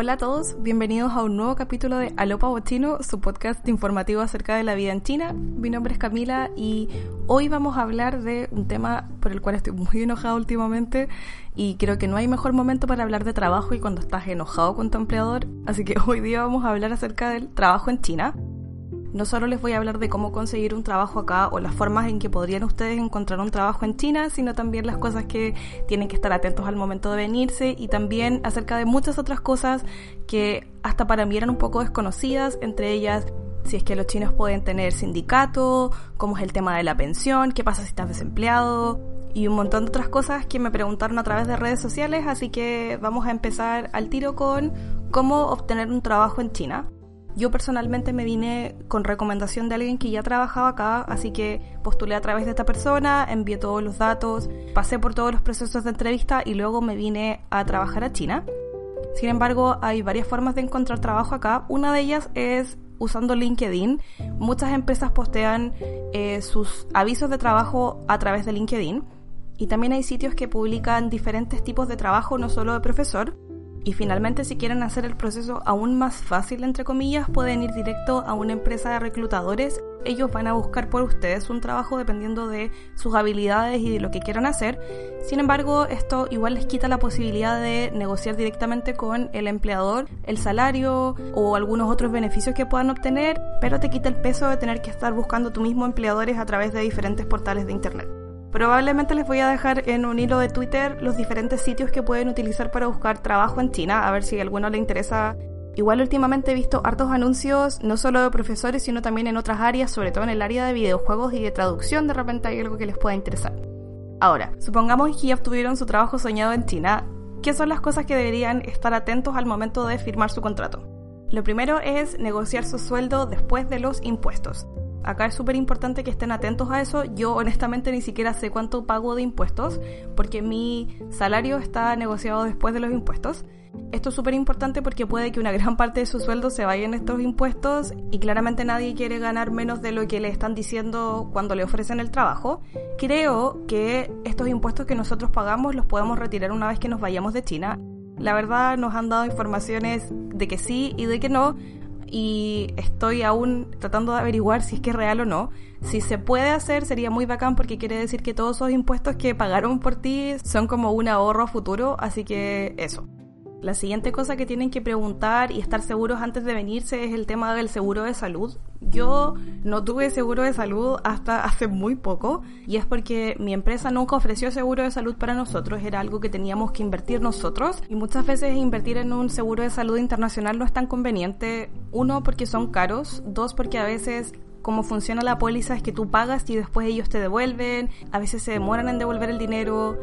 Hola a todos, bienvenidos a un nuevo capítulo de Alopa Bochino, su podcast informativo acerca de la vida en China. Mi nombre es Camila y hoy vamos a hablar de un tema por el cual estoy muy enojada últimamente y creo que no hay mejor momento para hablar de trabajo y cuando estás enojado con tu empleador. Así que hoy día vamos a hablar acerca del trabajo en China. No solo les voy a hablar de cómo conseguir un trabajo acá o las formas en que podrían ustedes encontrar un trabajo en China, sino también las cosas que tienen que estar atentos al momento de venirse y también acerca de muchas otras cosas que hasta para mí eran un poco desconocidas, entre ellas si es que los chinos pueden tener sindicato, cómo es el tema de la pensión, qué pasa si estás desempleado y un montón de otras cosas que me preguntaron a través de redes sociales, así que vamos a empezar al tiro con cómo obtener un trabajo en China. Yo personalmente me vine con recomendación de alguien que ya trabajaba acá, así que postulé a través de esta persona, envié todos los datos, pasé por todos los procesos de entrevista y luego me vine a trabajar a China. Sin embargo, hay varias formas de encontrar trabajo acá. Una de ellas es usando LinkedIn. Muchas empresas postean eh, sus avisos de trabajo a través de LinkedIn. Y también hay sitios que publican diferentes tipos de trabajo, no solo de profesor. Y finalmente, si quieren hacer el proceso aún más fácil, entre comillas, pueden ir directo a una empresa de reclutadores. Ellos van a buscar por ustedes un trabajo dependiendo de sus habilidades y de lo que quieran hacer. Sin embargo, esto igual les quita la posibilidad de negociar directamente con el empleador el salario o algunos otros beneficios que puedan obtener, pero te quita el peso de tener que estar buscando tú mismo empleadores a través de diferentes portales de Internet. Probablemente les voy a dejar en un hilo de Twitter los diferentes sitios que pueden utilizar para buscar trabajo en China, a ver si alguno le interesa. Igual últimamente he visto hartos anuncios, no solo de profesores, sino también en otras áreas, sobre todo en el área de videojuegos y de traducción, de repente hay algo que les pueda interesar. Ahora, supongamos que ya obtuvieron su trabajo soñado en China, ¿qué son las cosas que deberían estar atentos al momento de firmar su contrato? Lo primero es negociar su sueldo después de los impuestos. Acá es súper importante que estén atentos a eso. Yo honestamente ni siquiera sé cuánto pago de impuestos porque mi salario está negociado después de los impuestos. Esto es súper importante porque puede que una gran parte de su sueldo se vaya en estos impuestos y claramente nadie quiere ganar menos de lo que le están diciendo cuando le ofrecen el trabajo. Creo que estos impuestos que nosotros pagamos los podemos retirar una vez que nos vayamos de China. La verdad nos han dado informaciones de que sí y de que no, y estoy aún tratando de averiguar si es que es real o no. Si se puede hacer sería muy bacán porque quiere decir que todos esos impuestos que pagaron por ti son como un ahorro futuro, así que eso. La siguiente cosa que tienen que preguntar y estar seguros antes de venirse es el tema del seguro de salud. Yo no tuve seguro de salud hasta hace muy poco y es porque mi empresa nunca ofreció seguro de salud para nosotros, era algo que teníamos que invertir nosotros y muchas veces invertir en un seguro de salud internacional no es tan conveniente. Uno, porque son caros, dos, porque a veces cómo funciona la póliza es que tú pagas y después ellos te devuelven, a veces se demoran en devolver el dinero.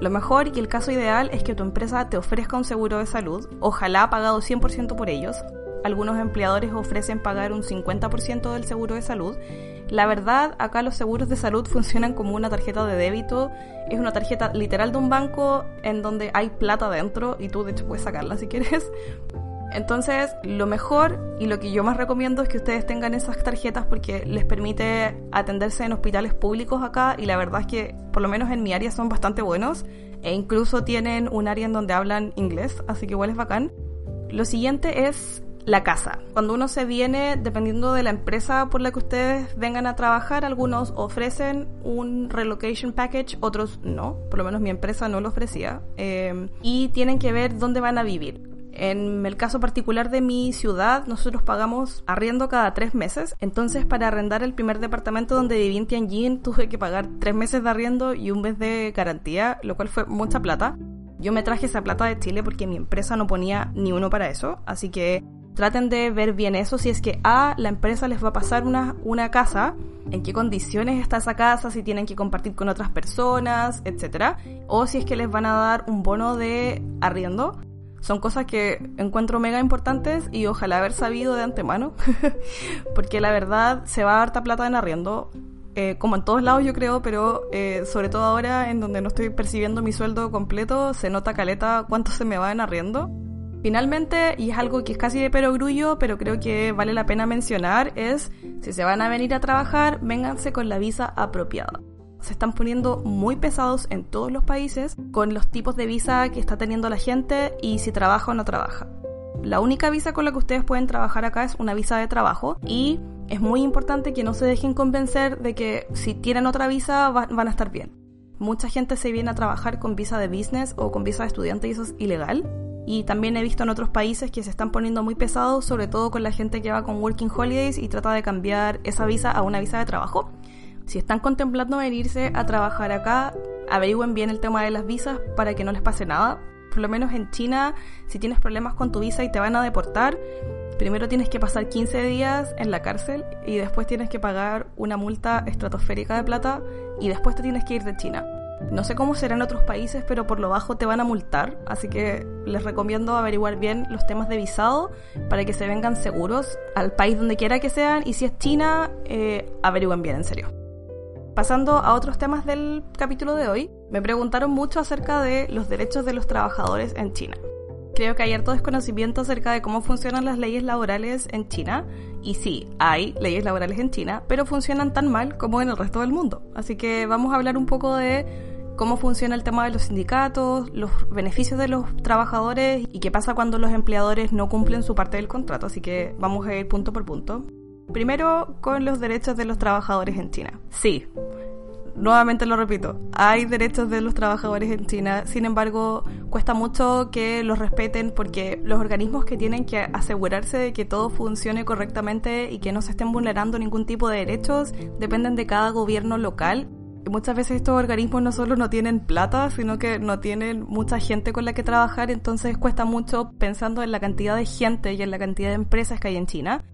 Lo mejor y el caso ideal es que tu empresa te ofrezca un seguro de salud, ojalá pagado 100% por ellos. Algunos empleadores ofrecen pagar un 50% del seguro de salud. La verdad, acá los seguros de salud funcionan como una tarjeta de débito. Es una tarjeta literal de un banco en donde hay plata dentro y tú de hecho puedes sacarla si quieres. Entonces, lo mejor y lo que yo más recomiendo es que ustedes tengan esas tarjetas porque les permite atenderse en hospitales públicos acá y la verdad es que por lo menos en mi área son bastante buenos e incluso tienen un área en donde hablan inglés, así que igual es bacán. Lo siguiente es la casa. Cuando uno se viene, dependiendo de la empresa por la que ustedes vengan a trabajar, algunos ofrecen un relocation package, otros no. Por lo menos mi empresa no lo ofrecía. Eh, y tienen que ver dónde van a vivir. En el caso particular de mi ciudad, nosotros pagamos arriendo cada tres meses. Entonces, para arrendar el primer departamento donde viví en Tianjin, tuve que pagar tres meses de arriendo y un mes de garantía, lo cual fue mucha plata. Yo me traje esa plata de Chile porque mi empresa no ponía ni uno para eso. Así que traten de ver bien eso. Si es que a la empresa les va a pasar una, una casa, en qué condiciones está esa casa, si tienen que compartir con otras personas, etc. O si es que les van a dar un bono de arriendo son cosas que encuentro mega importantes y ojalá haber sabido de antemano, porque la verdad se va a harta plata en arriendo, eh, como en todos lados yo creo, pero eh, sobre todo ahora en donde no estoy percibiendo mi sueldo completo, se nota caleta cuánto se me va en arriendo. Finalmente, y es algo que es casi de perogrullo, pero creo que vale la pena mencionar, es si se van a venir a trabajar, vénganse con la visa apropiada se están poniendo muy pesados en todos los países con los tipos de visa que está teniendo la gente y si trabaja o no trabaja. La única visa con la que ustedes pueden trabajar acá es una visa de trabajo y es muy importante que no se dejen convencer de que si tienen otra visa van a estar bien. Mucha gente se viene a trabajar con visa de business o con visa de estudiante y eso es ilegal. Y también he visto en otros países que se están poniendo muy pesados, sobre todo con la gente que va con Working Holidays y trata de cambiar esa visa a una visa de trabajo. Si están contemplando venirse a trabajar acá, averigüen bien el tema de las visas para que no les pase nada. Por lo menos en China, si tienes problemas con tu visa y te van a deportar, primero tienes que pasar 15 días en la cárcel y después tienes que pagar una multa estratosférica de plata y después te tienes que ir de China. No sé cómo será en otros países, pero por lo bajo te van a multar, así que les recomiendo averiguar bien los temas de visado para que se vengan seguros al país donde quiera que sean y si es China, eh, averigüen bien en serio. Pasando a otros temas del capítulo de hoy, me preguntaron mucho acerca de los derechos de los trabajadores en China. Creo que hay harto desconocimiento acerca de cómo funcionan las leyes laborales en China. Y sí, hay leyes laborales en China, pero funcionan tan mal como en el resto del mundo. Así que vamos a hablar un poco de cómo funciona el tema de los sindicatos, los beneficios de los trabajadores y qué pasa cuando los empleadores no cumplen su parte del contrato. Así que vamos a ir punto por punto. Primero, con los derechos de los trabajadores en China. Sí, nuevamente lo repito, hay derechos de los trabajadores en China, sin embargo, cuesta mucho que los respeten porque los organismos que tienen que asegurarse de que todo funcione correctamente y que no se estén vulnerando ningún tipo de derechos dependen de cada gobierno local. Y muchas veces estos organismos no solo no tienen plata, sino que no tienen mucha gente con la que trabajar, entonces cuesta mucho pensando en la cantidad de gente y en la cantidad de empresas que hay en China.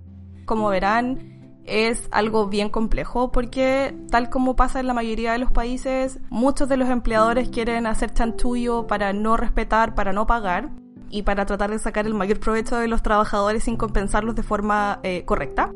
Como verán, es algo bien complejo porque tal como pasa en la mayoría de los países, muchos de los empleadores quieren hacer chanchullo para no respetar, para no pagar y para tratar de sacar el mayor provecho de los trabajadores sin compensarlos de forma eh, correcta.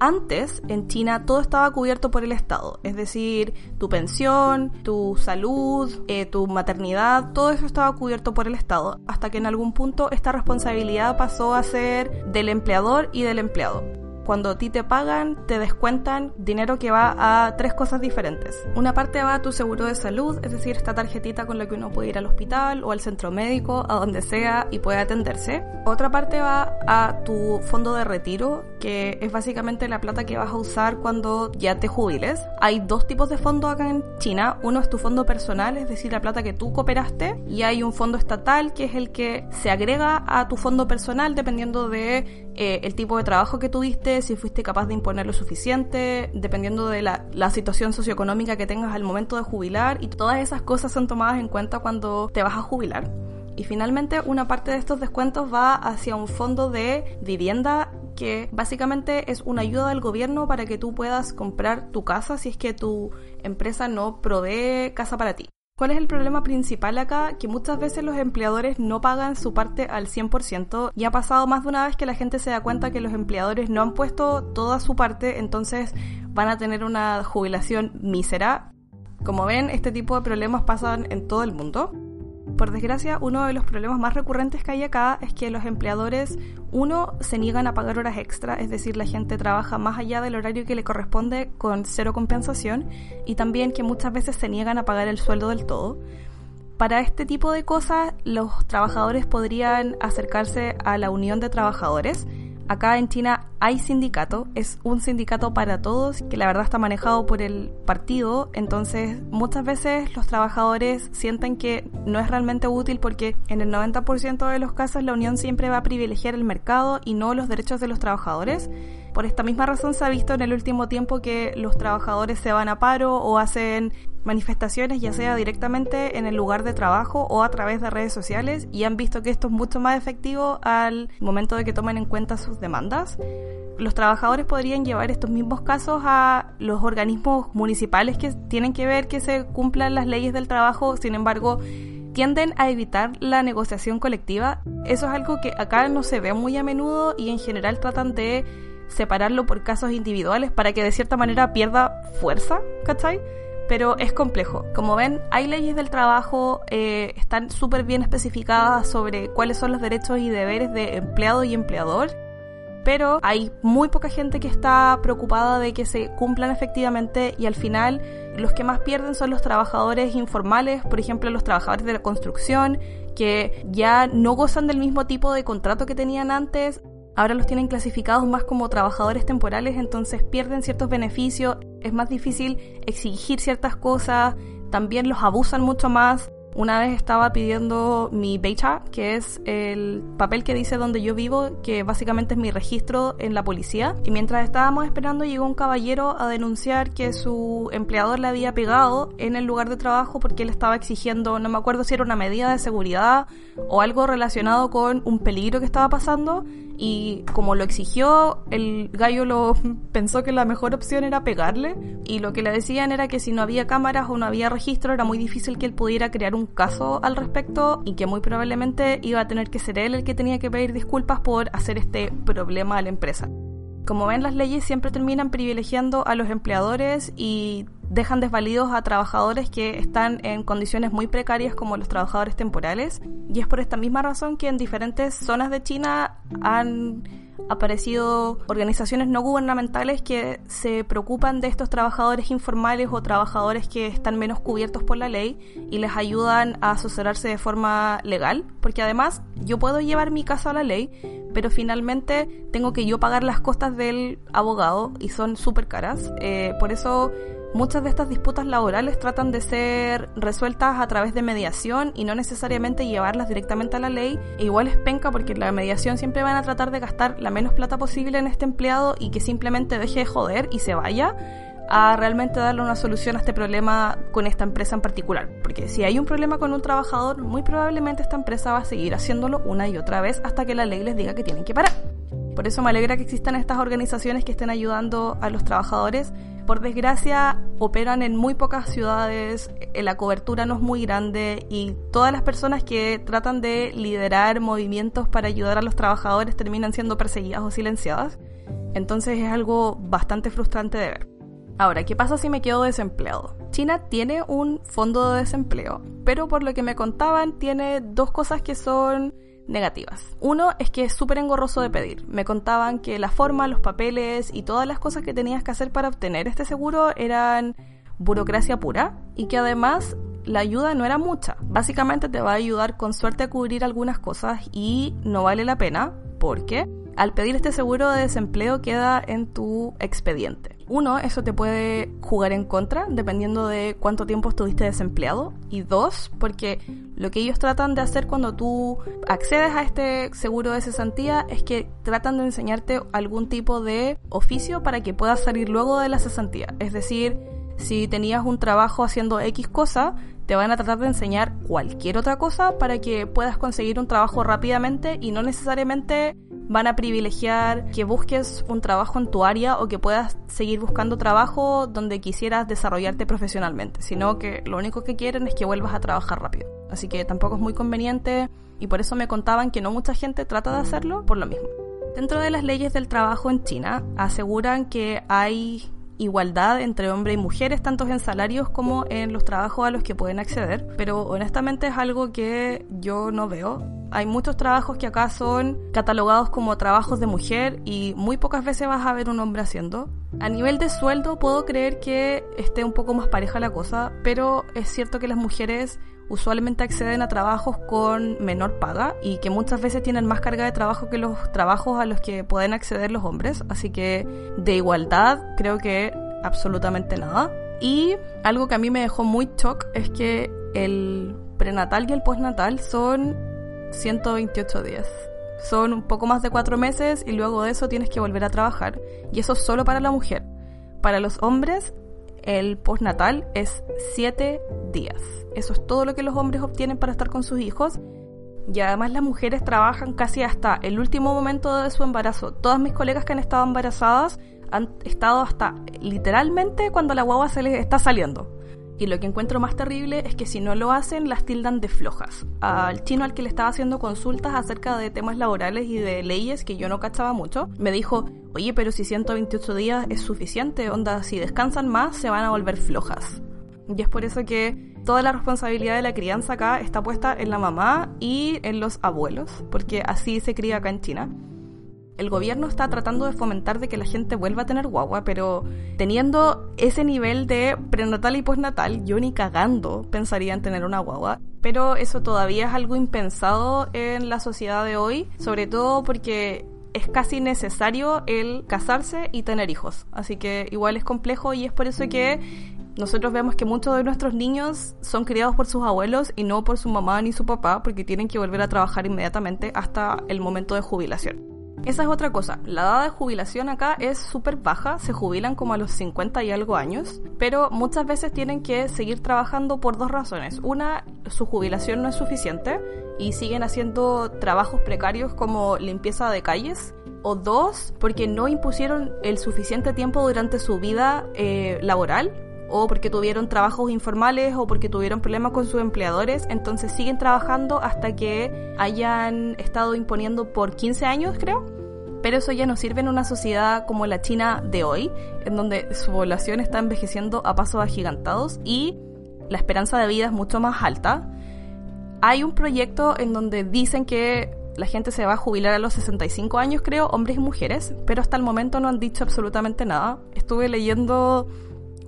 Antes, en China, todo estaba cubierto por el Estado, es decir, tu pensión, tu salud, eh, tu maternidad, todo eso estaba cubierto por el Estado, hasta que en algún punto esta responsabilidad pasó a ser del empleador y del empleado. Cuando a ti te pagan, te descuentan dinero que va a tres cosas diferentes. Una parte va a tu seguro de salud, es decir, esta tarjetita con la que uno puede ir al hospital o al centro médico, a donde sea y puede atenderse. Otra parte va a tu fondo de retiro, que es básicamente la plata que vas a usar cuando ya te jubiles. Hay dos tipos de fondos acá en China. Uno es tu fondo personal, es decir, la plata que tú cooperaste, y hay un fondo estatal que es el que se agrega a tu fondo personal dependiendo de eh, el tipo de trabajo que tuviste, si fuiste capaz de imponer lo suficiente, dependiendo de la, la, situación socioeconómica que tengas al momento de jubilar y todas esas cosas son tomadas en cuenta cuando te vas a jubilar. Y finalmente una parte de estos descuentos va hacia un fondo de vivienda que básicamente es una ayuda del gobierno para que tú puedas comprar tu casa si es que tu empresa no provee casa para ti. ¿Cuál es el problema principal acá? Que muchas veces los empleadores no pagan su parte al 100% y ha pasado más de una vez que la gente se da cuenta que los empleadores no han puesto toda su parte, entonces van a tener una jubilación mísera. Como ven, este tipo de problemas pasan en todo el mundo. Por desgracia, uno de los problemas más recurrentes que hay acá es que los empleadores, uno, se niegan a pagar horas extra, es decir, la gente trabaja más allá del horario que le corresponde con cero compensación, y también que muchas veces se niegan a pagar el sueldo del todo. Para este tipo de cosas, los trabajadores podrían acercarse a la Unión de Trabajadores, Acá en China hay sindicato, es un sindicato para todos que la verdad está manejado por el partido, entonces muchas veces los trabajadores sienten que no es realmente útil porque en el 90% de los casos la unión siempre va a privilegiar el mercado y no los derechos de los trabajadores. Por esta misma razón se ha visto en el último tiempo que los trabajadores se van a paro o hacen manifestaciones ya sea directamente en el lugar de trabajo o a través de redes sociales y han visto que esto es mucho más efectivo al momento de que tomen en cuenta sus demandas. Los trabajadores podrían llevar estos mismos casos a los organismos municipales que tienen que ver que se cumplan las leyes del trabajo, sin embargo, tienden a evitar la negociación colectiva. Eso es algo que acá no se ve muy a menudo y en general tratan de separarlo por casos individuales para que de cierta manera pierda fuerza, ¿cachai? pero es complejo. Como ven, hay leyes del trabajo, eh, están súper bien especificadas sobre cuáles son los derechos y deberes de empleado y empleador, pero hay muy poca gente que está preocupada de que se cumplan efectivamente y al final los que más pierden son los trabajadores informales, por ejemplo los trabajadores de la construcción, que ya no gozan del mismo tipo de contrato que tenían antes, ahora los tienen clasificados más como trabajadores temporales, entonces pierden ciertos beneficios, es más difícil exigir ciertas cosas, también los abusan mucho más. Una vez estaba pidiendo mi Becha, que es el papel que dice donde yo vivo, que básicamente es mi registro en la policía. Y mientras estábamos esperando llegó un caballero a denunciar que su empleador le había pegado en el lugar de trabajo porque él estaba exigiendo, no me acuerdo si era una medida de seguridad o algo relacionado con un peligro que estaba pasando y como lo exigió, el gallo lo pensó que la mejor opción era pegarle y lo que le decían era que si no había cámaras o no había registro era muy difícil que él pudiera crear un caso al respecto y que muy probablemente iba a tener que ser él el que tenía que pedir disculpas por hacer este problema a la empresa. Como ven, las leyes siempre terminan privilegiando a los empleadores y dejan desvalidos a trabajadores que están en condiciones muy precarias como los trabajadores temporales. Y es por esta misma razón que en diferentes zonas de China han aparecido organizaciones no gubernamentales que se preocupan de estos trabajadores informales o trabajadores que están menos cubiertos por la ley y les ayudan a asesorarse de forma legal, porque además yo puedo llevar mi caso a la ley, pero finalmente tengo que yo pagar las costas del abogado y son súper caras. Eh, por eso Muchas de estas disputas laborales tratan de ser resueltas a través de mediación y no necesariamente llevarlas directamente a la ley. E igual es penca porque la mediación siempre van a tratar de gastar la menos plata posible en este empleado y que simplemente deje de joder y se vaya a realmente darle una solución a este problema con esta empresa en particular. Porque si hay un problema con un trabajador, muy probablemente esta empresa va a seguir haciéndolo una y otra vez hasta que la ley les diga que tienen que parar. Por eso me alegra que existan estas organizaciones que estén ayudando a los trabajadores por desgracia, operan en muy pocas ciudades, eh, la cobertura no es muy grande y todas las personas que tratan de liderar movimientos para ayudar a los trabajadores terminan siendo perseguidas o silenciadas. Entonces es algo bastante frustrante de ver. Ahora, ¿qué pasa si me quedo desempleado? China tiene un fondo de desempleo, pero por lo que me contaban tiene dos cosas que son negativas. Uno es que es súper engorroso de pedir. Me contaban que la forma, los papeles y todas las cosas que tenías que hacer para obtener este seguro eran burocracia pura y que además la ayuda no era mucha. Básicamente te va a ayudar con suerte a cubrir algunas cosas y no vale la pena porque al pedir este seguro de desempleo queda en tu expediente. Uno, eso te puede jugar en contra dependiendo de cuánto tiempo estuviste desempleado. Y dos, porque lo que ellos tratan de hacer cuando tú accedes a este seguro de cesantía es que tratan de enseñarte algún tipo de oficio para que puedas salir luego de la cesantía. Es decir, si tenías un trabajo haciendo X cosa, te van a tratar de enseñar cualquier otra cosa para que puedas conseguir un trabajo rápidamente y no necesariamente van a privilegiar que busques un trabajo en tu área o que puedas seguir buscando trabajo donde quisieras desarrollarte profesionalmente, sino que lo único que quieren es que vuelvas a trabajar rápido. Así que tampoco es muy conveniente y por eso me contaban que no mucha gente trata de hacerlo por lo mismo. Dentro de las leyes del trabajo en China aseguran que hay igualdad entre hombres y mujeres, tanto en salarios como en los trabajos a los que pueden acceder, pero honestamente es algo que yo no veo. Hay muchos trabajos que acá son catalogados como trabajos de mujer y muy pocas veces vas a ver un hombre haciendo. A nivel de sueldo puedo creer que esté un poco más pareja la cosa, pero es cierto que las mujeres usualmente acceden a trabajos con menor paga y que muchas veces tienen más carga de trabajo que los trabajos a los que pueden acceder los hombres. Así que de igualdad creo que absolutamente nada. Y algo que a mí me dejó muy shock es que el prenatal y el postnatal son 128 días. Son un poco más de cuatro meses y luego de eso tienes que volver a trabajar. Y eso solo para la mujer. Para los hombres, el postnatal es 7 días. Eso es todo lo que los hombres obtienen para estar con sus hijos. Y además las mujeres trabajan casi hasta el último momento de su embarazo. Todas mis colegas que han estado embarazadas han estado hasta literalmente cuando la guagua se les está saliendo. Y lo que encuentro más terrible es que si no lo hacen, las tildan de flojas. Al chino al que le estaba haciendo consultas acerca de temas laborales y de leyes que yo no cachaba mucho, me dijo, oye, pero si 128 días es suficiente, onda, si descansan más, se van a volver flojas. Y es por eso que toda la responsabilidad de la crianza acá está puesta en la mamá y en los abuelos, porque así se cría acá en China. El gobierno está tratando de fomentar de que la gente vuelva a tener guagua, pero teniendo ese nivel de prenatal y postnatal, yo ni cagando pensaría en tener una guagua. Pero eso todavía es algo impensado en la sociedad de hoy, sobre todo porque es casi necesario el casarse y tener hijos. Así que igual es complejo y es por eso que nosotros vemos que muchos de nuestros niños son criados por sus abuelos y no por su mamá ni su papá porque tienen que volver a trabajar inmediatamente hasta el momento de jubilación. Esa es otra cosa. La edad de jubilación acá es súper baja, se jubilan como a los 50 y algo años, pero muchas veces tienen que seguir trabajando por dos razones. Una, su jubilación no es suficiente y siguen haciendo trabajos precarios como limpieza de calles. O dos, porque no impusieron el suficiente tiempo durante su vida eh, laboral o porque tuvieron trabajos informales o porque tuvieron problemas con sus empleadores, entonces siguen trabajando hasta que hayan estado imponiendo por 15 años, creo. Pero eso ya no sirve en una sociedad como la China de hoy, en donde su población está envejeciendo a pasos agigantados y la esperanza de vida es mucho más alta. Hay un proyecto en donde dicen que la gente se va a jubilar a los 65 años, creo, hombres y mujeres, pero hasta el momento no han dicho absolutamente nada. Estuve leyendo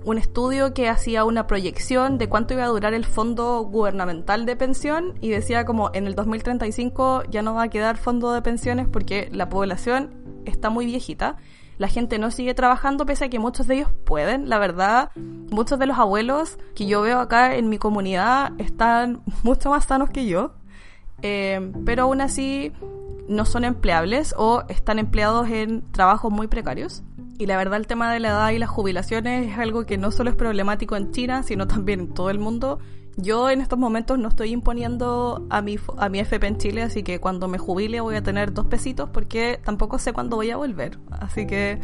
un estudio que hacía una proyección de cuánto iba a durar el fondo gubernamental de pensión y decía como en el 2035 ya no va a quedar fondo de pensiones porque la población está muy viejita. La gente no sigue trabajando pese a que muchos de ellos pueden. La verdad, muchos de los abuelos que yo veo acá en mi comunidad están mucho más sanos que yo. Eh, pero aún así no son empleables o están empleados en trabajos muy precarios. Y la verdad el tema de la edad y las jubilaciones es algo que no solo es problemático en China, sino también en todo el mundo. Yo en estos momentos no estoy imponiendo a mi, a mi FP en Chile, así que cuando me jubile voy a tener dos pesitos porque tampoco sé cuándo voy a volver. Así que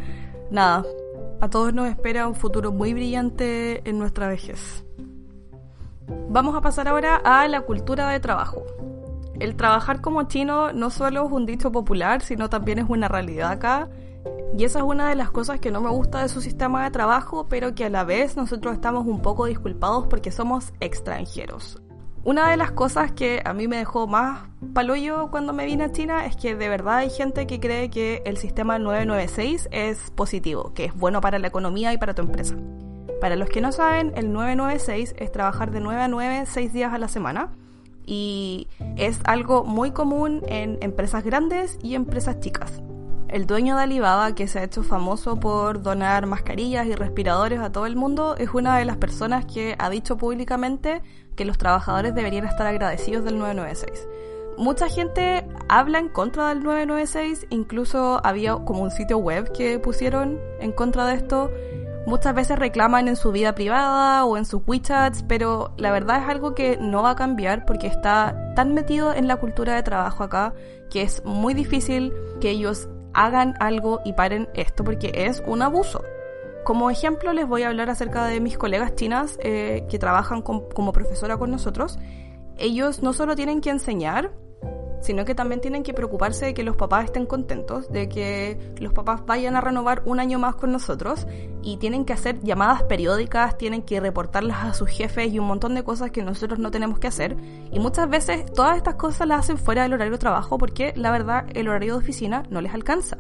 nada, a todos nos espera un futuro muy brillante en nuestra vejez. Vamos a pasar ahora a la cultura de trabajo. El trabajar como chino no solo es un dicho popular, sino también es una realidad acá y esa es una de las cosas que no me gusta de su sistema de trabajo, pero que a la vez nosotros estamos un poco disculpados porque somos extranjeros. Una de las cosas que a mí me dejó más paloyo cuando me vine a China es que de verdad hay gente que cree que el sistema 996 es positivo, que es bueno para la economía y para tu empresa. Para los que no saben, el 996 es trabajar de 9 a 9, 6 días a la semana. Y es algo muy común en empresas grandes y empresas chicas el dueño de Alibaba, que se ha hecho famoso por donar mascarillas y respiradores a todo el mundo, es una de las personas que ha dicho públicamente que los trabajadores deberían estar agradecidos del 996. Mucha gente habla en contra del 996, incluso había como un sitio web que pusieron en contra de esto. Muchas veces reclaman en su vida privada o en sus WeChats, pero la verdad es algo que no va a cambiar porque está tan metido en la cultura de trabajo acá que es muy difícil que ellos hagan algo y paren esto porque es un abuso. Como ejemplo les voy a hablar acerca de mis colegas chinas eh, que trabajan como profesora con nosotros. Ellos no solo tienen que enseñar, sino que también tienen que preocuparse de que los papás estén contentos, de que los papás vayan a renovar un año más con nosotros y tienen que hacer llamadas periódicas, tienen que reportarlas a sus jefes y un montón de cosas que nosotros no tenemos que hacer. Y muchas veces todas estas cosas las hacen fuera del horario de trabajo porque la verdad el horario de oficina no les alcanza.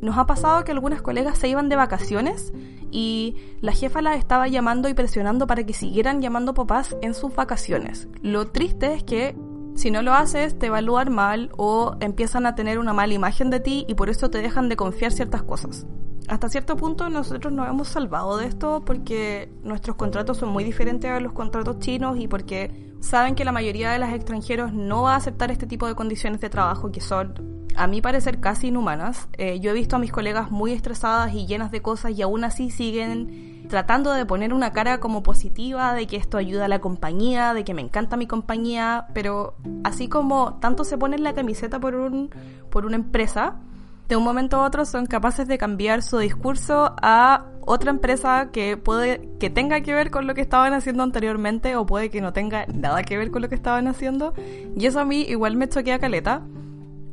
Nos ha pasado que algunas colegas se iban de vacaciones y la jefa las estaba llamando y presionando para que siguieran llamando papás en sus vacaciones. Lo triste es que si no lo haces, te evalúan mal o empiezan a tener una mala imagen de ti y por eso te dejan de confiar ciertas cosas. Hasta cierto punto nosotros nos hemos salvado de esto porque nuestros contratos son muy diferentes a los contratos chinos y porque saben que la mayoría de los extranjeros no va a aceptar este tipo de condiciones de trabajo que son, a mi parecer, casi inhumanas. Eh, yo he visto a mis colegas muy estresadas y llenas de cosas y aún así siguen tratando de poner una cara como positiva, de que esto ayuda a la compañía, de que me encanta mi compañía, pero así como tanto se ponen la camiseta por, un, por una empresa, de un momento a otro son capaces de cambiar su discurso a otra empresa que puede que tenga que ver con lo que estaban haciendo anteriormente o puede que no tenga nada que ver con lo que estaban haciendo y eso a mí igual me choquea caleta.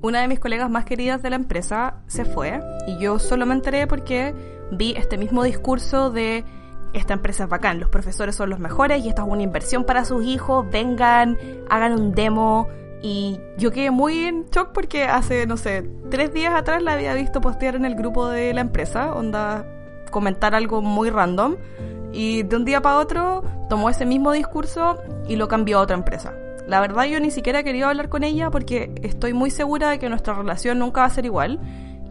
Una de mis colegas más queridas de la empresa se fue y yo solo me enteré porque vi este mismo discurso de esta empresa es bacán, los profesores son los mejores y esta es una inversión para sus hijos, vengan, hagan un demo Y yo quedé muy en shock porque hace, no sé, tres días atrás la había visto postear en el grupo de la empresa, onda comentar algo muy random. Y de un día para otro tomó ese mismo discurso y lo cambió a otra empresa. La verdad yo ni siquiera quería hablar con ella porque estoy muy segura de que nuestra relación nunca va a ser igual.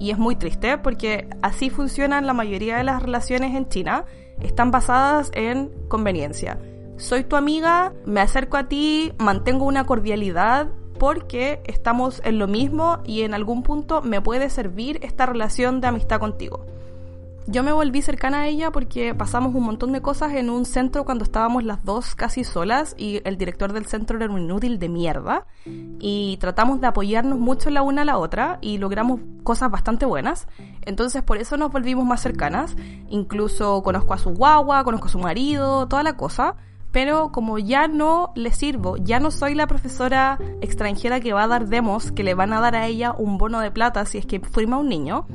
Y es muy triste porque así funcionan la mayoría de las relaciones en China. Están basadas en conveniencia. Soy tu amiga, me acerco a ti, mantengo una cordialidad porque estamos en lo mismo y en algún punto me puede servir esta relación de amistad contigo. Yo me volví cercana a ella porque pasamos un montón de cosas en un centro cuando estábamos las dos casi solas y el director del centro era un inútil de mierda y tratamos de apoyarnos mucho la una a la otra y logramos cosas bastante buenas. Entonces por eso nos volvimos más cercanas. Incluso conozco a su guagua, conozco a su marido, toda la cosa. Pero como ya no le sirvo, ya no soy la profesora extranjera que va a dar demos, que le van a dar a ella un bono de plata si es que firma un niño,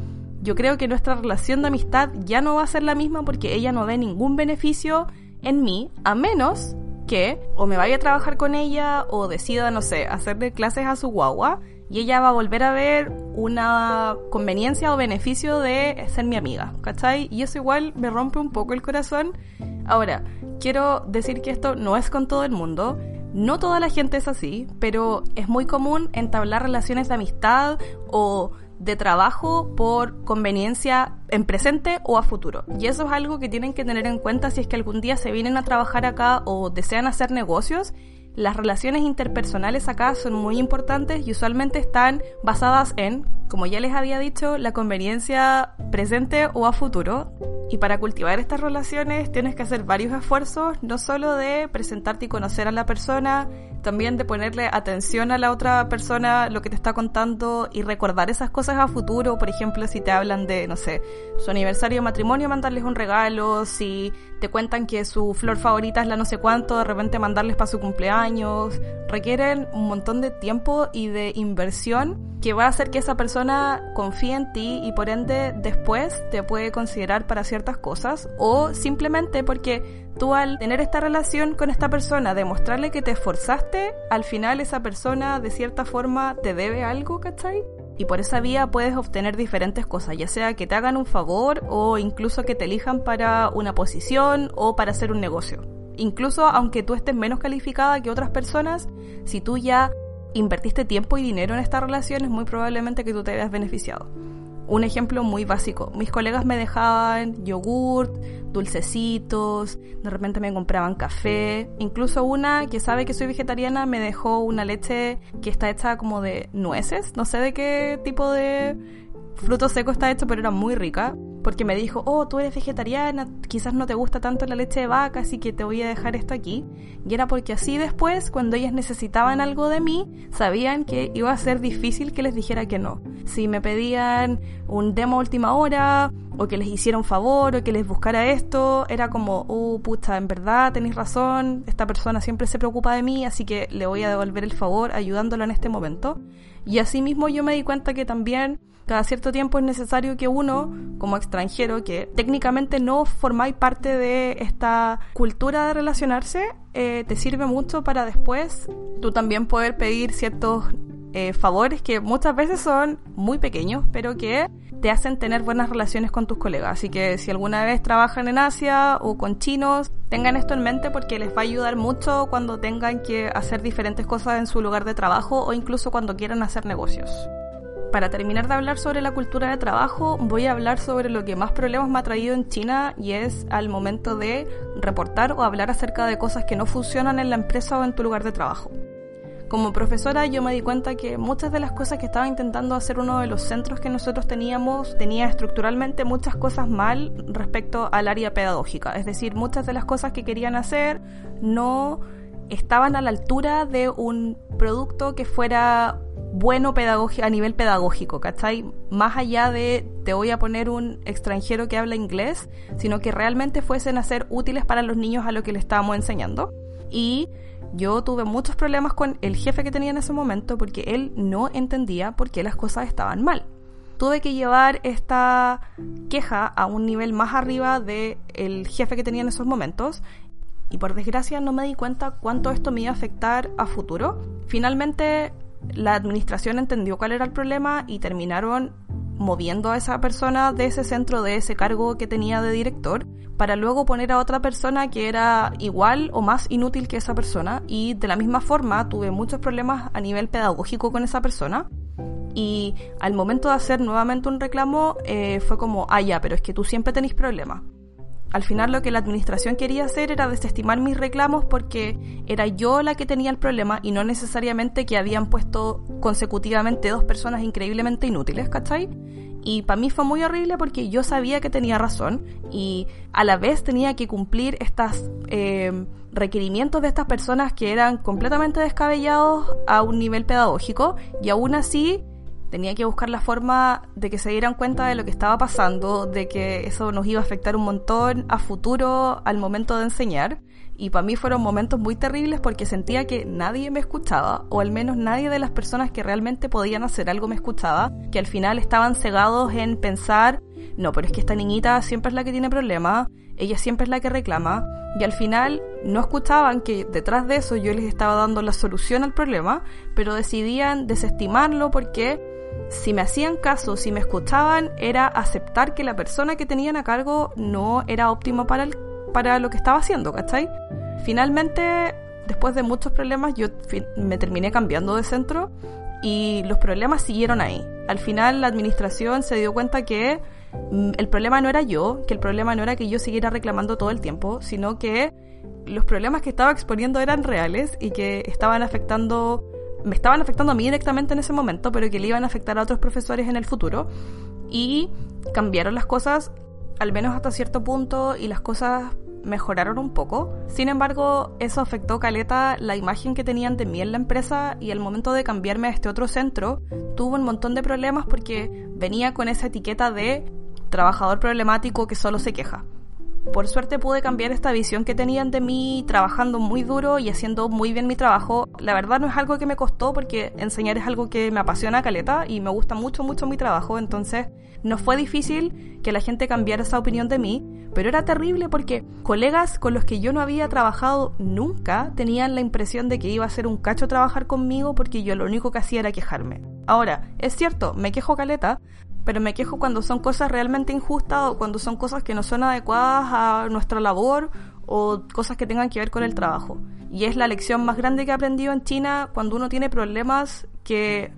yo creo que nuestra relación de amistad ya no va a ser la misma porque ella no ve ningún beneficio en mí, a menos que o me vaya a trabajar con ella o decida, no sé, hacerle clases a su guagua y ella va a volver a ver una conveniencia o beneficio de ser mi amiga, ¿cachai? Y eso igual me rompe un poco el corazón. Ahora, quiero decir que esto no es con todo el mundo. No toda la gente es así, pero es muy común entablar relaciones de amistad o de trabajo por conveniencia en presente o a futuro. Y eso es algo que tienen que tener en cuenta si es que algún día se vienen a trabajar acá o desean hacer negocios. Las relaciones interpersonales acá son muy importantes y usualmente están basadas en, como ya les había dicho, la conveniencia presente o a futuro. Y para cultivar estas relaciones tienes que hacer varios esfuerzos, no solo de presentarte y conocer a la persona, también de ponerle atención a la otra persona, lo que te está contando y recordar esas cosas a futuro. Por ejemplo, si te hablan de, no sé, su aniversario de matrimonio, mandarles un regalo. Si te cuentan que su flor favorita es la no sé cuánto, de repente mandarles para su cumpleaños. Requieren un montón de tiempo y de inversión que va a hacer que esa persona confíe en ti y por ende después te puede considerar para ciertas cosas o simplemente porque tú al tener esta relación con esta persona, demostrarle que te esforzaste, al final esa persona de cierta forma te debe algo, ¿cachai? Y por esa vía puedes obtener diferentes cosas, ya sea que te hagan un favor o incluso que te elijan para una posición o para hacer un negocio. Incluso aunque tú estés menos calificada que otras personas, si tú ya invertiste tiempo y dinero en esta relación, es muy probablemente que tú te veas beneficiado. Un ejemplo muy básico, mis colegas me dejaban yogurt, dulcecitos, de repente me compraban café, incluso una que sabe que soy vegetariana me dejó una leche que está hecha como de nueces, no sé de qué tipo de fruto seco está hecho, pero era muy rica porque me dijo, oh, tú eres vegetariana, quizás no te gusta tanto la leche de vaca, así que te voy a dejar esto aquí. Y era porque así después, cuando ellas necesitaban algo de mí, sabían que iba a ser difícil que les dijera que no. Si me pedían un demo a última hora, o que les hiciera un favor, o que les buscara esto, era como, oh, pucha, en verdad tenéis razón, esta persona siempre se preocupa de mí, así que le voy a devolver el favor ayudándolo en este momento. Y así mismo yo me di cuenta que también cada cierto tiempo es necesario que uno, como extranjero, que técnicamente no formáis parte de esta cultura de relacionarse, eh, te sirve mucho para después tú también poder pedir ciertos eh, favores que muchas veces son muy pequeños, pero que te hacen tener buenas relaciones con tus colegas. Así que si alguna vez trabajan en Asia o con chinos, tengan esto en mente porque les va a ayudar mucho cuando tengan que hacer diferentes cosas en su lugar de trabajo o incluso cuando quieran hacer negocios para terminar de hablar sobre la cultura de trabajo, voy a hablar sobre lo que más problemas me ha traído en China y es al momento de reportar o hablar acerca de cosas que no funcionan en la empresa o en tu lugar de trabajo. Como profesora yo me di cuenta que muchas de las cosas que estaba intentando hacer uno de los centros que nosotros teníamos tenía estructuralmente muchas cosas mal respecto al área pedagógica. Es decir, muchas de las cosas que querían hacer no estaban a la altura de un producto que fuera bueno a nivel pedagógico, ¿cachai? Más allá de te voy a poner un extranjero que habla inglés, sino que realmente fuesen a ser útiles para los niños a lo que le estábamos enseñando. Y yo tuve muchos problemas con el jefe que tenía en ese momento porque él no entendía por qué las cosas estaban mal. Tuve que llevar esta queja a un nivel más arriba del el jefe que tenía en esos momentos y por desgracia no me di cuenta cuánto esto me iba a afectar a futuro. Finalmente la administración entendió cuál era el problema y terminaron moviendo a esa persona de ese centro, de ese cargo que tenía de director, para luego poner a otra persona que era igual o más inútil que esa persona. Y de la misma forma tuve muchos problemas a nivel pedagógico con esa persona. Y al momento de hacer nuevamente un reclamo eh, fue como, ah, ya, pero es que tú siempre tenés problemas. Al final lo que la administración quería hacer era desestimar mis reclamos porque era yo la que tenía el problema y no necesariamente que habían puesto consecutivamente dos personas increíblemente inútiles, ¿cachai? Y para mí fue muy horrible porque yo sabía que tenía razón y a la vez tenía que cumplir estos eh, requerimientos de estas personas que eran completamente descabellados a un nivel pedagógico y aún así tenía que buscar la forma de que se dieran cuenta de lo que estaba pasando, de que eso nos iba a afectar un montón a futuro al momento de enseñar. Y para mí fueron momentos muy terribles porque sentía que nadie me escuchaba, o al menos nadie de las personas que realmente podían hacer algo me escuchaba, que al final estaban cegados en pensar, no, pero es que esta niñita siempre es la que tiene problemas, ella siempre es la que reclama, y al final no escuchaban que detrás de eso yo les estaba dando la solución al problema, pero decidían desestimarlo porque si me hacían caso, si me escuchaban, era aceptar que la persona que tenían a cargo no era óptima para, para lo que estaba haciendo, ¿cachai? Finalmente, después de muchos problemas, yo me terminé cambiando de centro y los problemas siguieron ahí. Al final, la administración se dio cuenta que mm, el problema no era yo, que el problema no era que yo siguiera reclamando todo el tiempo, sino que los problemas que estaba exponiendo eran reales y que estaban afectando me estaban afectando a mí directamente en ese momento, pero que le iban a afectar a otros profesores en el futuro. Y cambiaron las cosas, al menos hasta cierto punto, y las cosas mejoraron un poco. Sin embargo, eso afectó caleta la imagen que tenían de mí en la empresa y al momento de cambiarme a este otro centro, tuvo un montón de problemas porque venía con esa etiqueta de trabajador problemático que solo se queja. Por suerte pude cambiar esta visión que tenían de mí trabajando muy duro y haciendo muy bien mi trabajo. La verdad no es algo que me costó porque enseñar es algo que me apasiona caleta y me gusta mucho, mucho mi trabajo. Entonces no fue difícil que la gente cambiara esa opinión de mí, pero era terrible porque colegas con los que yo no había trabajado nunca tenían la impresión de que iba a ser un cacho trabajar conmigo porque yo lo único que hacía era quejarme. Ahora, es cierto, me quejo caleta, pero me quejo cuando son cosas realmente injustas o cuando son cosas que no son adecuadas a nuestra labor o cosas que tengan que ver con el trabajo. Y es la lección más grande que he aprendido en China cuando uno tiene problemas que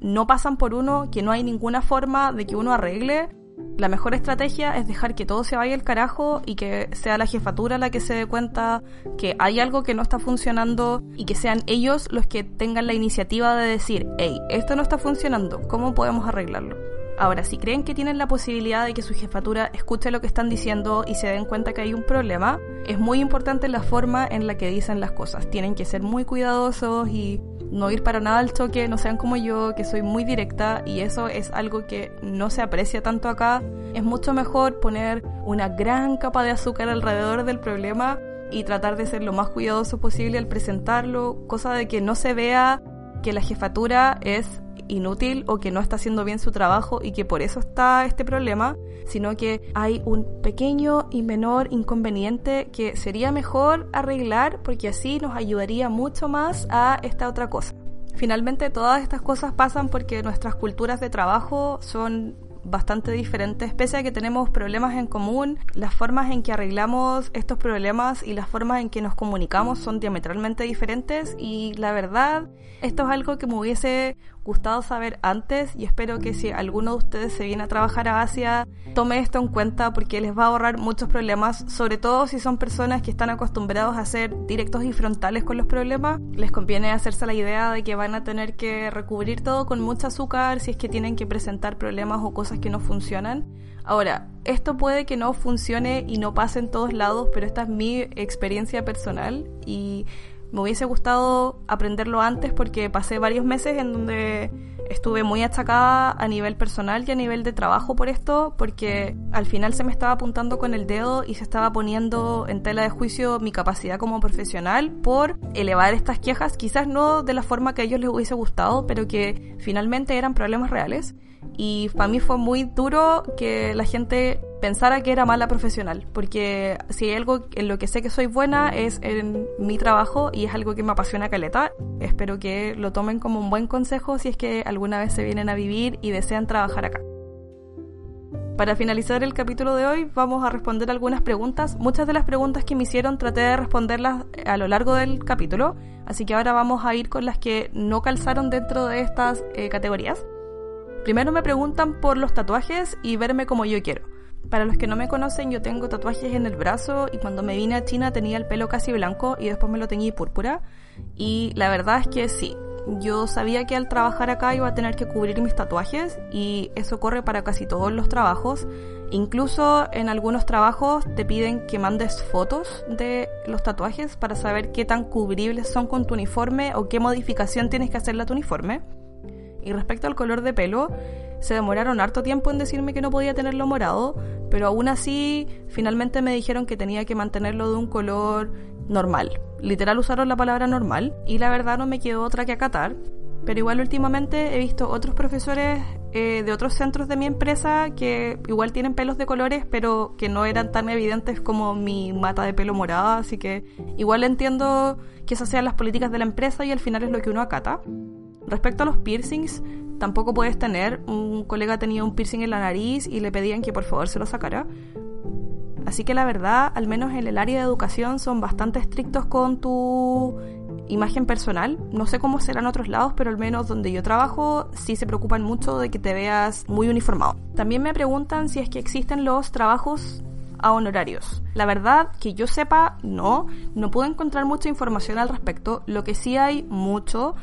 no pasan por uno, que no hay ninguna forma de que uno arregle. La mejor estrategia es dejar que todo se vaya al carajo y que sea la jefatura la que se dé cuenta que hay algo que no está funcionando y que sean ellos los que tengan la iniciativa de decir, hey, esto no está funcionando, ¿cómo podemos arreglarlo? Ahora, si creen que tienen la posibilidad de que su jefatura escuche lo que están diciendo y se den cuenta que hay un problema, es muy importante la forma en la que dicen las cosas. Tienen que ser muy cuidadosos y no ir para nada al choque, no sean como yo, que soy muy directa y eso es algo que no se aprecia tanto acá. Es mucho mejor poner una gran capa de azúcar alrededor del problema y tratar de ser lo más cuidadoso posible al presentarlo, cosa de que no se vea que la jefatura es inútil o que no está haciendo bien su trabajo y que por eso está este problema, sino que hay un pequeño y menor inconveniente que sería mejor arreglar porque así nos ayudaría mucho más a esta otra cosa. Finalmente todas estas cosas pasan porque nuestras culturas de trabajo son bastante diferentes, pese a que tenemos problemas en común, las formas en que arreglamos estos problemas y las formas en que nos comunicamos son diametralmente diferentes y la verdad, esto es algo que me hubiese gustado saber antes y espero que si alguno de ustedes se viene a trabajar a Asia, tome esto en cuenta porque les va a ahorrar muchos problemas, sobre todo si son personas que están acostumbrados a ser directos y frontales con los problemas. Les conviene hacerse la idea de que van a tener que recubrir todo con mucho azúcar si es que tienen que presentar problemas o cosas que no funcionan. Ahora, esto puede que no funcione y no pase en todos lados, pero esta es mi experiencia personal y me hubiese gustado aprenderlo antes porque pasé varios meses en donde estuve muy achacada a nivel personal y a nivel de trabajo por esto, porque al final se me estaba apuntando con el dedo y se estaba poniendo en tela de juicio mi capacidad como profesional por elevar estas quejas, quizás no de la forma que a ellos les hubiese gustado, pero que finalmente eran problemas reales. Y para mí fue muy duro que la gente pensara que era mala profesional, porque si hay algo en lo que sé que soy buena es en mi trabajo y es algo que me apasiona caleta. Espero que lo tomen como un buen consejo si es que alguna vez se vienen a vivir y desean trabajar acá. Para finalizar el capítulo de hoy vamos a responder algunas preguntas. Muchas de las preguntas que me hicieron traté de responderlas a lo largo del capítulo, así que ahora vamos a ir con las que no calzaron dentro de estas eh, categorías. Primero me preguntan por los tatuajes y verme como yo quiero. Para los que no me conocen, yo tengo tatuajes en el brazo y cuando me vine a China tenía el pelo casi blanco y después me lo teñí púrpura. Y la verdad es que sí, yo sabía que al trabajar acá iba a tener que cubrir mis tatuajes y eso corre para casi todos los trabajos. Incluso en algunos trabajos te piden que mandes fotos de los tatuajes para saber qué tan cubribles son con tu uniforme o qué modificación tienes que hacerle a tu uniforme. Y respecto al color de pelo, se demoraron harto tiempo en decirme que no podía tenerlo morado, pero aún así finalmente me dijeron que tenía que mantenerlo de un color normal. Literal usaron la palabra normal y la verdad no me quedó otra que acatar. Pero igual últimamente he visto otros profesores eh, de otros centros de mi empresa que igual tienen pelos de colores, pero que no eran tan evidentes como mi mata de pelo morada, así que igual entiendo que esas sean las políticas de la empresa y al final es lo que uno acata. Respecto a los piercings, tampoco puedes tener. Un colega tenía un piercing en la nariz y le pedían que por favor se lo sacara. Así que la verdad, al menos en el área de educación, son bastante estrictos con tu imagen personal. No sé cómo será en otros lados, pero al menos donde yo trabajo sí se preocupan mucho de que te veas muy uniformado. También me preguntan si es que existen los trabajos a honorarios. La verdad, que yo sepa, no. No puedo encontrar mucha información al respecto. Lo que sí hay mucho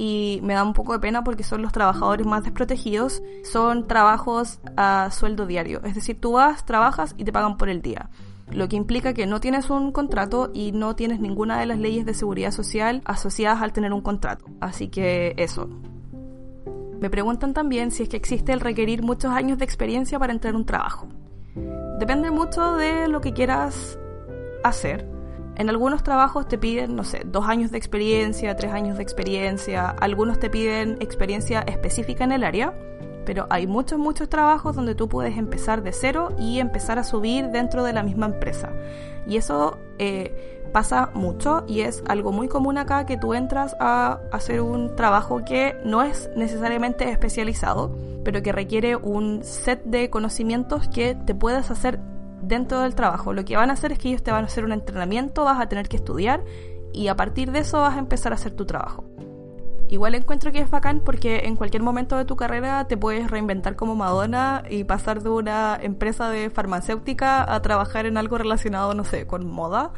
y me da un poco de pena porque son los trabajadores más desprotegidos, son trabajos a sueldo diario. Es decir, tú vas, trabajas y te pagan por el día. Lo que implica que no tienes un contrato y no tienes ninguna de las leyes de seguridad social asociadas al tener un contrato. Así que eso. Me preguntan también si es que existe el requerir muchos años de experiencia para entrar a un trabajo. Depende mucho de lo que quieras hacer en algunos trabajos te piden, no sé, dos años de experiencia, tres años de experiencia, algunos te piden experiencia específica en el área, pero hay muchos, muchos trabajos donde tú puedes empezar de cero y empezar a subir dentro de la misma empresa. Y eso eh, pasa mucho y es algo muy común acá que tú entras a hacer un trabajo que no es necesariamente especializado, pero que requiere un set de conocimientos que te puedes hacer dentro del trabajo. Lo que van a hacer es que ellos te van a hacer un entrenamiento, vas a tener que estudiar y a partir de eso vas a empezar a hacer tu trabajo. Igual encuentro que es bacán porque en cualquier momento de tu carrera te puedes reinventar como Madonna y pasar de una empresa de farmacéutica a trabajar en algo relacionado, no sé, con moda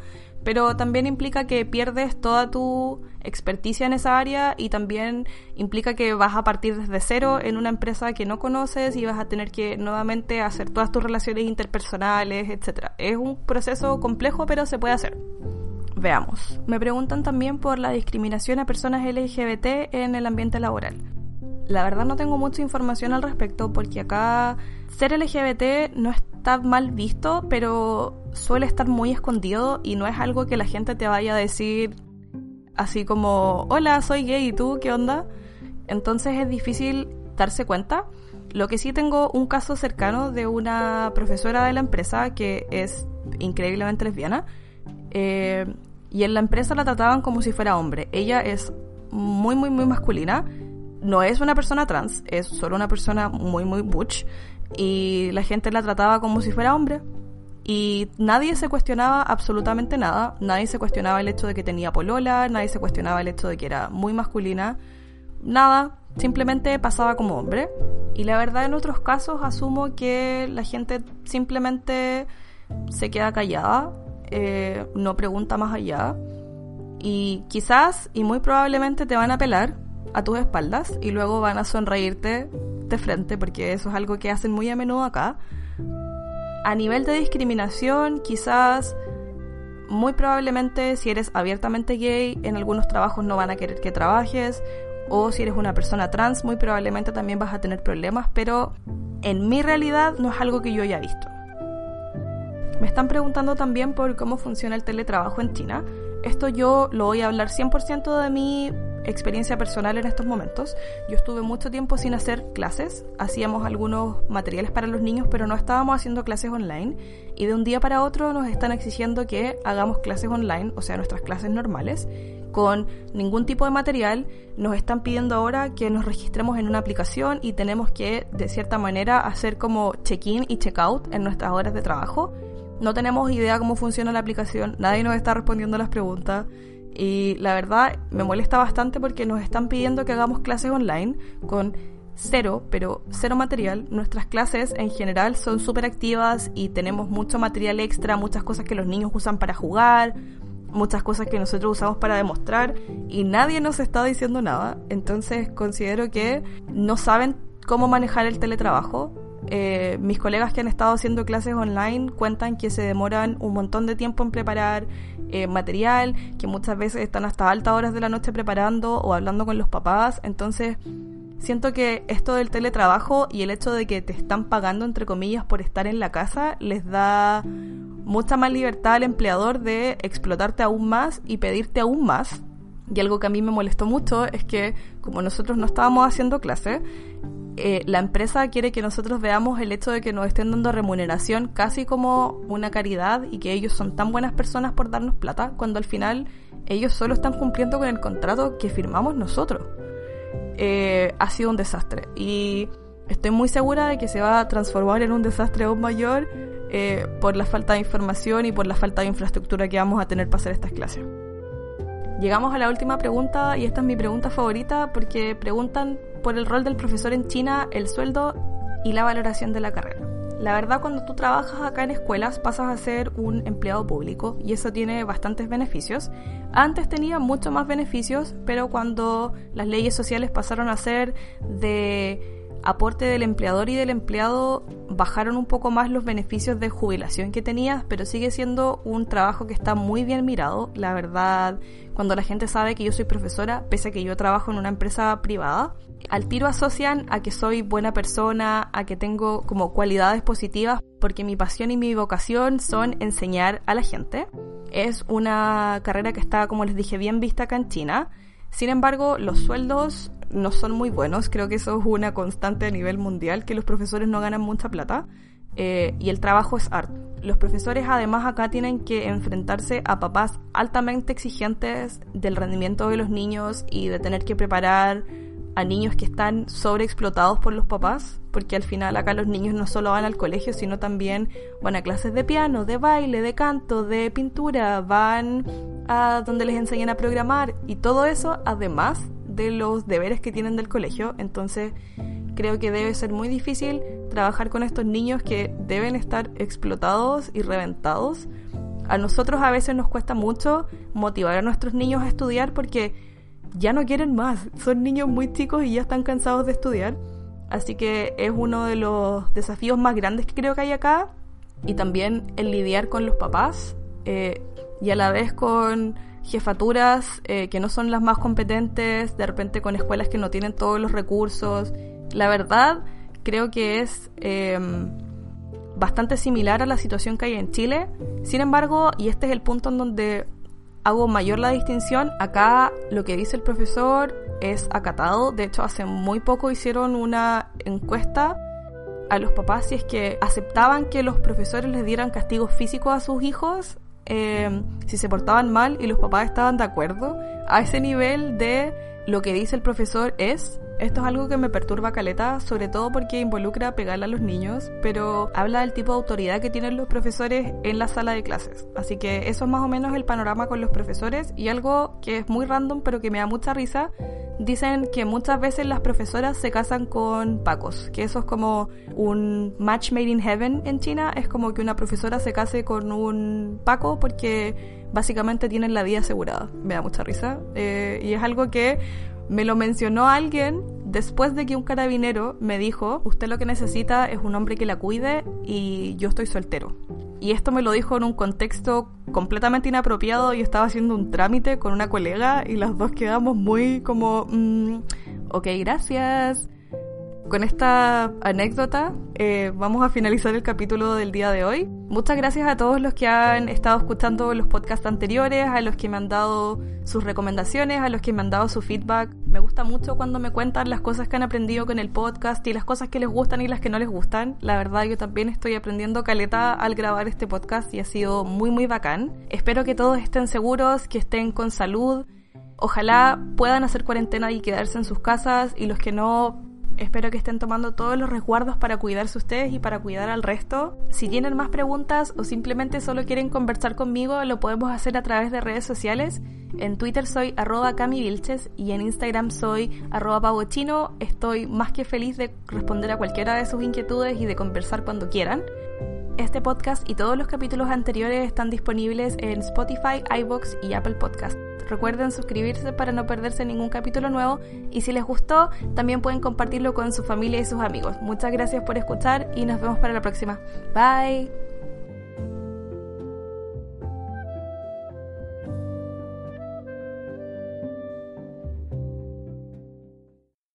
pero también implica que pierdes toda tu experticia en esa área y también implica que vas a partir desde cero en una empresa que no conoces y vas a tener que nuevamente hacer todas tus relaciones interpersonales, etc. Es un proceso complejo, pero se puede hacer. Veamos. Me preguntan también por la discriminación a personas LGBT en el ambiente laboral. La verdad no tengo mucha información al respecto porque acá ser LGBT no está mal visto, pero suele estar muy escondido y no es algo que la gente te vaya a decir así como, hola, soy gay y tú, ¿qué onda? Entonces es difícil darse cuenta. Lo que sí tengo un caso cercano de una profesora de la empresa que es increíblemente lesbiana. Eh, y en la empresa la trataban como si fuera hombre. Ella es muy, muy, muy masculina no es una persona trans, es solo una persona muy, muy butch. Y la gente la trataba como si fuera hombre. Y nadie se cuestionaba absolutamente nada. Nadie se cuestionaba el hecho de que tenía polola, nadie se cuestionaba el hecho de que era muy masculina. Nada, simplemente pasaba como hombre. Y la verdad en otros casos asumo que la gente simplemente se queda callada, eh, no pregunta más allá. Y quizás y muy probablemente te van a pelar a tus espaldas y luego van a sonreírte de frente porque eso es algo que hacen muy a menudo acá. A nivel de discriminación, quizás muy probablemente si eres abiertamente gay, en algunos trabajos no van a querer que trabajes o si eres una persona trans, muy probablemente también vas a tener problemas, pero en mi realidad no es algo que yo haya visto. Me están preguntando también por cómo funciona el teletrabajo en China. Esto yo lo voy a hablar 100% de mi experiencia personal en estos momentos. Yo estuve mucho tiempo sin hacer clases, hacíamos algunos materiales para los niños, pero no estábamos haciendo clases online y de un día para otro nos están exigiendo que hagamos clases online, o sea, nuestras clases normales, con ningún tipo de material. Nos están pidiendo ahora que nos registremos en una aplicación y tenemos que, de cierta manera, hacer como check-in y check-out en nuestras horas de trabajo. No tenemos idea cómo funciona la aplicación, nadie nos está respondiendo las preguntas. Y la verdad me molesta bastante porque nos están pidiendo que hagamos clases online con cero, pero cero material. Nuestras clases en general son súper activas y tenemos mucho material extra, muchas cosas que los niños usan para jugar, muchas cosas que nosotros usamos para demostrar y nadie nos está diciendo nada. Entonces considero que no saben cómo manejar el teletrabajo. Eh, mis colegas que han estado haciendo clases online cuentan que se demoran un montón de tiempo en preparar eh, material, que muchas veces están hasta altas horas de la noche preparando o hablando con los papás. Entonces, siento que esto del teletrabajo y el hecho de que te están pagando, entre comillas, por estar en la casa, les da mucha más libertad al empleador de explotarte aún más y pedirte aún más. Y algo que a mí me molestó mucho es que como nosotros no estábamos haciendo clase, eh, la empresa quiere que nosotros veamos el hecho de que nos estén dando remuneración casi como una caridad y que ellos son tan buenas personas por darnos plata, cuando al final ellos solo están cumpliendo con el contrato que firmamos nosotros. Eh, ha sido un desastre y estoy muy segura de que se va a transformar en un desastre aún mayor eh, por la falta de información y por la falta de infraestructura que vamos a tener para hacer estas clases. Llegamos a la última pregunta y esta es mi pregunta favorita porque preguntan por el rol del profesor en China, el sueldo y la valoración de la carrera. La verdad, cuando tú trabajas acá en escuelas pasas a ser un empleado público y eso tiene bastantes beneficios. Antes tenía mucho más beneficios, pero cuando las leyes sociales pasaron a ser de aporte del empleador y del empleado bajaron un poco más los beneficios de jubilación que tenías, pero sigue siendo un trabajo que está muy bien mirado. La verdad, cuando la gente sabe que yo soy profesora, pese a que yo trabajo en una empresa privada, al tiro asocian a que soy buena persona, a que tengo como cualidades positivas, porque mi pasión y mi vocación son enseñar a la gente. Es una carrera que está, como les dije, bien vista acá en China. Sin embargo, los sueldos no son muy buenos. Creo que eso es una constante a nivel mundial, que los profesores no ganan mucha plata. Eh, y el trabajo es arte. Los profesores además acá tienen que enfrentarse a papás altamente exigentes del rendimiento de los niños y de tener que preparar a niños que están sobreexplotados por los papás, porque al final acá los niños no solo van al colegio, sino también van a clases de piano, de baile, de canto, de pintura, van a donde les enseñan a programar y todo eso además de los deberes que tienen del colegio. Entonces creo que debe ser muy difícil trabajar con estos niños que deben estar explotados y reventados. A nosotros a veces nos cuesta mucho motivar a nuestros niños a estudiar porque ya no quieren más. Son niños muy chicos y ya están cansados de estudiar. Así que es uno de los desafíos más grandes que creo que hay acá. Y también el lidiar con los papás eh, y a la vez con jefaturas eh, que no son las más competentes, de repente con escuelas que no tienen todos los recursos. La verdad, creo que es em, bastante similar a la situación que hay en Chile. Sin embargo, y este es el punto en donde hago mayor la distinción, acá lo que dice el profesor es acatado. De hecho, hace muy poco hicieron una encuesta a los papás si es que aceptaban que los profesores les dieran castigos físicos a sus hijos eh, si se portaban mal y los papás estaban de acuerdo, a ese nivel de lo que dice el profesor es esto es algo que me perturba caleta, sobre todo porque involucra pegarle a los niños, pero habla del tipo de autoridad que tienen los profesores en la sala de clases. Así que eso es más o menos el panorama con los profesores y algo que es muy random pero que me da mucha risa. Dicen que muchas veces las profesoras se casan con pacos, que eso es como un match made in heaven en China, es como que una profesora se case con un paco porque básicamente tienen la vida asegurada. Me da mucha risa. Eh, y es algo que me lo mencionó alguien después de que un carabinero me dijo, usted lo que necesita es un hombre que la cuide y yo estoy soltero. Y esto me lo dijo en un contexto completamente inapropiado. Yo estaba haciendo un trámite con una colega y las dos quedamos muy como, mm, ok, gracias. Con esta anécdota eh, vamos a finalizar el capítulo del día de hoy. Muchas gracias a todos los que han estado escuchando los podcasts anteriores, a los que me han dado sus recomendaciones, a los que me han dado su feedback. Me gusta mucho cuando me cuentan las cosas que han aprendido con el podcast y las cosas que les gustan y las que no les gustan. La verdad yo también estoy aprendiendo caleta al grabar este podcast y ha sido muy muy bacán. Espero que todos estén seguros, que estén con salud. Ojalá puedan hacer cuarentena y quedarse en sus casas y los que no Espero que estén tomando todos los resguardos para cuidarse ustedes y para cuidar al resto. Si tienen más preguntas o simplemente solo quieren conversar conmigo, lo podemos hacer a través de redes sociales. En Twitter soy arroba camivilches y en Instagram soy arroba pavochino. Estoy más que feliz de responder a cualquiera de sus inquietudes y de conversar cuando quieran. Este podcast y todos los capítulos anteriores están disponibles en Spotify, iBox y Apple Podcast. Recuerden suscribirse para no perderse ningún capítulo nuevo y si les gustó, también pueden compartirlo con su familia y sus amigos. Muchas gracias por escuchar y nos vemos para la próxima. Bye.